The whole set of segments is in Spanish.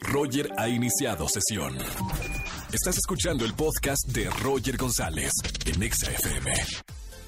Roger ha iniciado sesión. Estás escuchando el podcast de Roger González en Exa FM.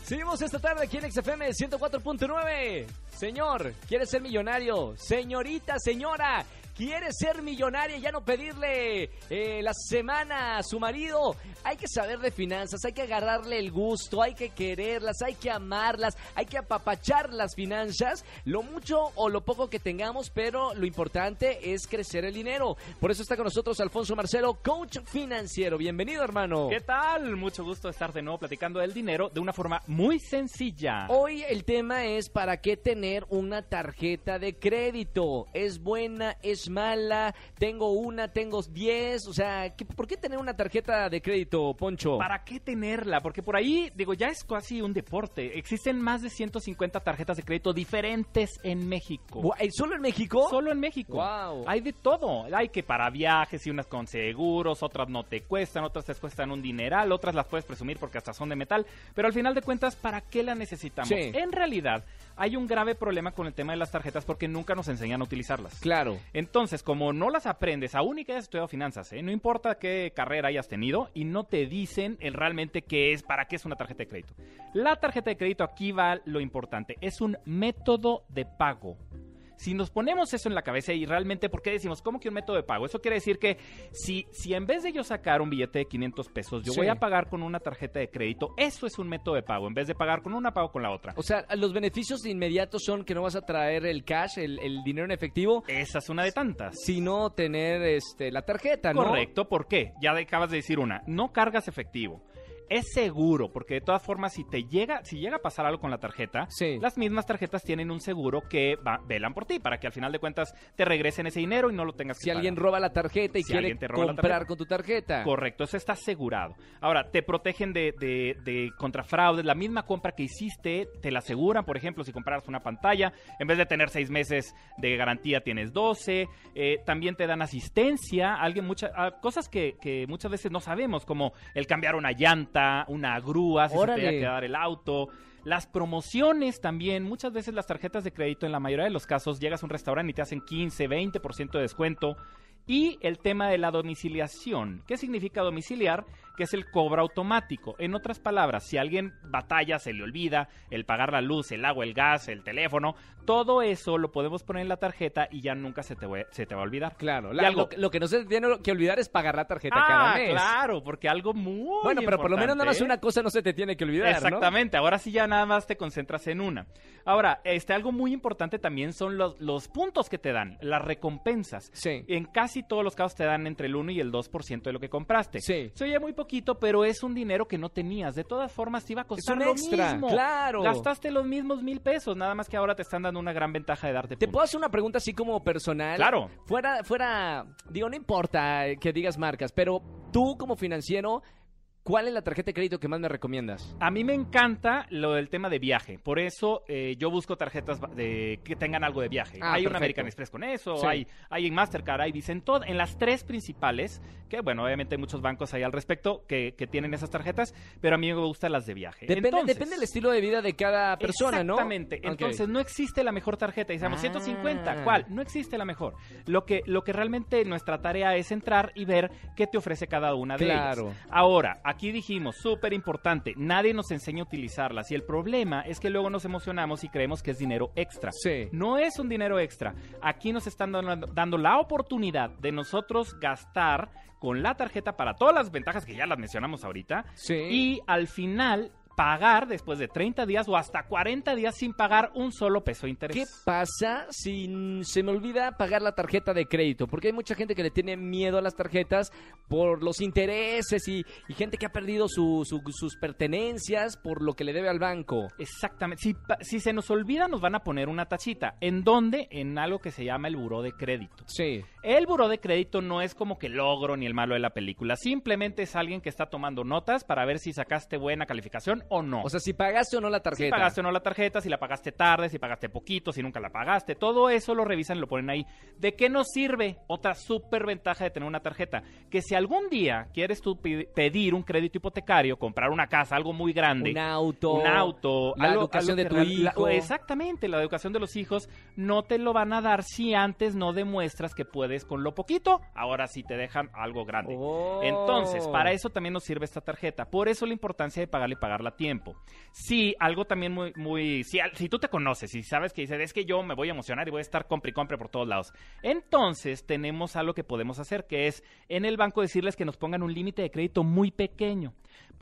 Seguimos esta tarde aquí en XFM 104.9. Señor, ¿quiere ser millonario? Señorita, señora, quiere ser millonaria y ya no pedirle eh, la semana a su marido. Hay que saber de finanzas, hay que agarrarle el gusto, hay que quererlas, hay que amarlas, hay que apapachar las finanzas, lo mucho o lo poco que tengamos, pero lo importante es crecer el dinero. Por eso está con nosotros Alfonso Marcelo, coach financiero. Bienvenido, hermano. ¿Qué tal? Mucho gusto estar de nuevo platicando del dinero de una forma muy sencilla. Hoy el tema es para qué tener una tarjeta de crédito. ¿Es buena? ¿Es mala? Tengo una, tengo diez. O sea, ¿qué- ¿por qué tener una tarjeta de crédito, Poncho? ¿Para qué tenerla? Porque por ahí, digo, ya es casi un deporte. Existen más de 150 tarjetas de crédito diferentes en México. ¿eh, ¿Solo en México? Solo en México. Guau. Hay de todo. Hay que para viajes y unas con seguros, otras no te cuestan, otras te cuestan un dineral, otras las puedes presumir porque hasta son de metal. Pero al final de cuentas, ¿para qué la necesitamos? Sí. En realidad, hay un grave problema con el tema de las tarjetas porque nunca nos enseñan a utilizarlas. Claro. Entonces, como no las aprendes, aún y que hayas estudiado finanzas, ¿eh? no importa qué carrera hayas tenido y no te dicen el realmente qué es, para qué es una tarjeta de crédito. La tarjeta de crédito aquí va lo importante, es un método de pago. Si nos ponemos eso en la cabeza y realmente, ¿por qué decimos, ¿cómo que un método de pago? Eso quiere decir que si, si en vez de yo sacar un billete de 500 pesos, yo Sí. voy a pagar con una tarjeta de crédito, eso es un método de pago. En vez de pagar con una, pago con la otra. O sea, los beneficios inmediatos son que no vas a traer el cash, el, el dinero en efectivo, Esa es una de tantas. sino tener este, la tarjeta, ¿no? Correcto, ¿por qué? Ya acabas de decir una, no cargas efectivo. Es seguro, porque de todas formas, si te llega, si llega a pasar algo con la tarjeta, Sí. las mismas tarjetas tienen un seguro que va- velan por ti, para que al final de cuentas te regresen ese dinero y no lo tengas que Si alguien roba la tarjeta y Si quiere te roba comprar con tu tarjeta. Correcto, eso está asegurado. Ahora, te protegen de, de, de contra fraudes. La misma compra que hiciste, te la aseguran. Por ejemplo, si compraras una pantalla, en vez de tener seis meses de garantía, tienes 12. Eh, también te dan asistencia. Alguien, muchas cosas que, que muchas veces no sabemos, como el cambiar una llanta, una grúa, si se te llega a quedar el auto. Las promociones también, muchas veces las tarjetas de crédito, en la mayoría de los casos, llegas a un restaurante y te hacen 15, 20% de descuento. Y el tema de la domiciliación. ¿Qué significa domiciliar? Que es el cobro automático. En otras palabras, si alguien batalla, se le olvida el pagar la luz, el agua, el gas, el teléfono, todo eso lo podemos poner en la tarjeta y ya nunca se te, va- se te va a olvidar. Claro, Y la- algo- lo, que- lo que no se tiene que olvidar es pagar la tarjeta Ah, cada mes. claro, porque algo muy Bueno, pero por lo menos nada más una cosa no se te tiene que olvidar, ¿no? Exactamente, ahora sí ya nada más te concentras en una. Ahora, este algo muy importante también son los, los puntos que te dan, las recompensas. Sí. En casi todos los casos te dan entre el 1 y el 2% de lo que compraste. Sí. Se oye muy poquito, pero es un dinero que no tenías. De todas formas, te iba a costar un lo extra, mismo. claro. Gastaste los mismos mil pesos, nada más que ahora te están dando una gran ventaja de darte ¿Te puedo hacer una pregunta así como personal? Claro. Fuera, fuera, digo, no importa que digas marcas, pero tú como financiero, ¿cuál es la tarjeta de crédito que más me recomiendas? A mí me encanta lo del tema de viaje. Por eso eh, yo busco tarjetas de, que tengan algo de viaje. Ah, hay perfecto. una American Express con eso, Sí. hay, hay en Mastercard, hay Visa, en, en las tres principales, que bueno, obviamente hay muchos bancos ahí al respecto que, que tienen esas tarjetas, pero a mí me gustan las de viaje. Depende, Entonces, depende del estilo de vida de cada persona, ¿no? Exactamente. Entonces, no existe la mejor tarjeta. Decimos Ah. 150. ¿Cuál? No existe la mejor. Lo que, lo que realmente nuestra tarea es entrar y ver qué te ofrece cada una de Claro. ellas. Ahora, aquí dijimos, súper importante, nadie nos enseña a utilizarlas. Y el problema es que luego nos emocionamos y creemos que es dinero extra. Sí. No es un dinero extra. Aquí nos están dando, dando la oportunidad de nosotros gastar con la tarjeta para todas las ventajas que ya las mencionamos ahorita. Sí. Y al final pagar después de 30 días o hasta 40 días sin pagar un solo peso de interés. ¿Qué pasa si se me olvida pagar la tarjeta de crédito? Porque hay mucha gente que le tiene miedo a las tarjetas por los intereses y, y gente que ha perdido su- su- sus pertenencias por lo que le debe al banco. Exactamente. Si, si se nos olvida, nos van a poner una tachita. ¿En dónde? En algo que se llama el buró de crédito. Sí. El buró de crédito no es como que logro ni el malo de la película. Simplemente es alguien que está tomando notas para ver si sacaste buena calificación o no. O sea, si pagaste o no la si tarjeta. pagaste o no la tarjeta, si la pagaste tarde, si pagaste poquito, si nunca la pagaste, todo eso lo revisan y lo ponen ahí. ¿De qué nos sirve? Otra súper ventaja de tener una tarjeta, que si algún día quieres tú pedir un crédito hipotecario, comprar una casa, algo muy grande, un auto. un auto, la algo- educación algo de tu real- la- hijo. exactamente, la educación de los hijos no te lo van a dar si antes no demuestras que puedes con lo poquito, ahora sí te dejan algo grande. Oh. Entonces, para eso también nos sirve esta tarjeta. Por eso la importancia de pagarla y pagarla a tiempo. Sí, algo también muy, muy, si, tú te conoces y sabes que dices, es que yo me voy a emocionar y voy a estar compre y compre por todos lados. Entonces, tenemos algo que podemos hacer, que es en el banco decirles que nos pongan un límite de crédito muy pequeño.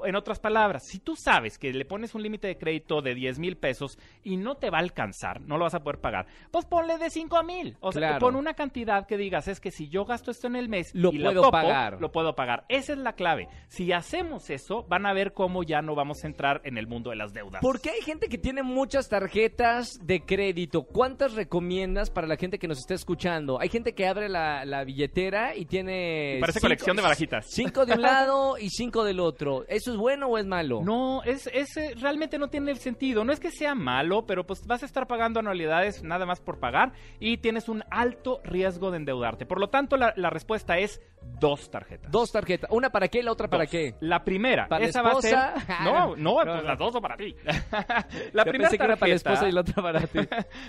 En otras palabras, si tú sabes que le pones un límite de crédito de 10 mil pesos y no te va a alcanzar, no lo vas a poder pagar, pues ponle de 5 mil. O sea, Claro. pon una cantidad que digas, es que si yo gasto esto en el mes Lo y puedo topo, pagar. lo puedo pagar. Esa es la clave. Si hacemos eso, van a ver cómo ya no vamos a entrar en el mundo de las deudas. ¿Por qué hay gente que tiene muchas tarjetas de crédito? ¿Cuántas recomiendas para la gente que nos está escuchando? Hay gente que abre la, la billetera y tiene... Parece cinco- colección de barajitas. Cinco de un lado y cinco del otro. ¿Eso es bueno o es malo? No, es, es, eh, realmente no tiene sentido. No es que sea malo, pero pues vas a estar pagando anualidades nada más por pagar y tienes un alto riesgo de endeudarte. Por lo tanto, la, la respuesta es dos tarjetas. Dos tarjetas. ¿Una para qué y la otra para Dos. qué? La primera, ¿Para la esa va a ser. esposa? No, no, No, pues las dos son para ti. la Yo primera pensé que era para la tarjeta- esposa y la otra para ti.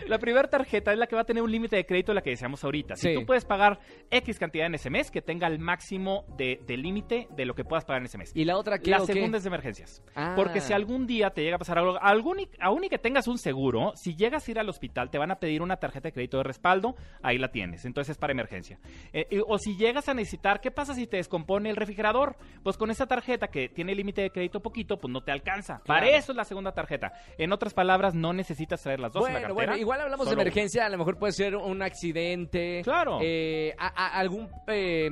la primera tarjeta es la que va a tener un límite de crédito, la que decíamos ahorita. Si tú puedes pagar X cantidad en ese mes, que tenga el máximo de, de límite de lo que puedas pagar en ese mes. ¿Y la otra qué La qué? segunda es de emergencias. Ah. Porque si algún día te llega a pasar algo, algún, aún y que tengas un seguro, si llegas a ir al hospital, te van a pedir una tarjeta de crédito de respaldo, ahí la tienes. Entonces es para emergencia. Eh, y- o si llegas a necesitar, ¿qué pasa si te descompone el refrigerador? Pues con esa tarjeta que tiene límite de crédito poquito, pues no te alcanza. Para eso es la segunda tarjeta. En otras palabras, no necesitas traer las dos en la cartera. bueno, igual hablamos Solo de emergencia, a lo mejor puede ser un accidente. Claro. eh, a- a- algún eh,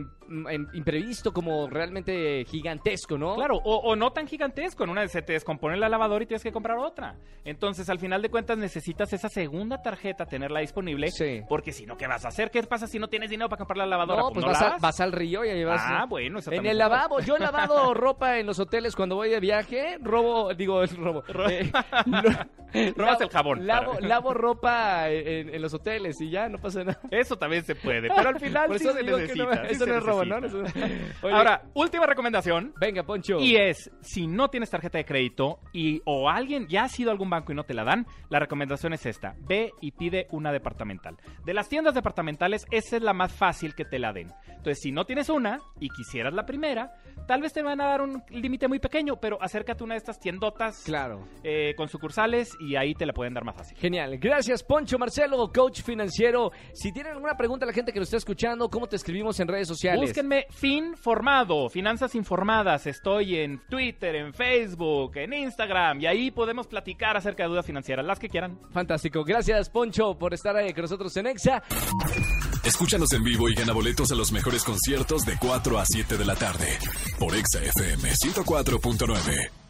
imprevisto como realmente gigantesco, ¿no? Claro, o, o no tan gigantesco. En una se te descompone la lavadora y tienes que comprar otra. Entonces, al final de cuentas, necesitas esa segunda tarjeta, tenerla disponible. Sí. Porque si no, ¿qué vas a hacer? ¿Qué pasa si no tienes dinero para comprar la lavadora? No, pues ¿no vas, la a- hagas? vas al río y ahí vas. Ah, bueno, eso En el lavabo, yo he lavado ropa en los hoteles cuando voy de viaje, robo, digo, robo. Ro- eh, Robas lavo- el jabón. Lavo, para- lavo ropa en, en los hoteles y ya, no pasa nada. Eso también se puede, pero al final Por sí eso se digo que necesita. no, sí eso se no es robo, ¿no? necesita. Oye, Ahora, última recomendación. venga, Poncho. Y es, si no tienes tarjeta de crédito y o alguien ya ha sido a algún banco y no te la dan, la recomendación es esta. Ve y pide una departamental. De las tiendas departamentales, esa es la más fácil que te la den. Entonces, si no tienes una y quisieras la primera, tal vez te van a dar un límite muy pequeño, pero acércate a una de estas tiendotas Claro. eh, con sucursales y ahí te la pueden dar más fácil. Genial. Gracias, Poncho Marcelo, coach financiero. Si tienen alguna pregunta a la gente que nos está escuchando, ¿cómo te escribimos en redes sociales? Búsquenme Fin Formado, Finanzas Informadas. Estoy en Twitter, en Facebook, en Instagram y ahí podemos platicar acerca de dudas financieras, las que quieran. Fantástico. Gracias, Poncho, por estar ahí con nosotros en Exa. Escúchanos en vivo y gana boletos a los mejores conciertos de 4 a 7 de la tarde por Exa FM 104.9.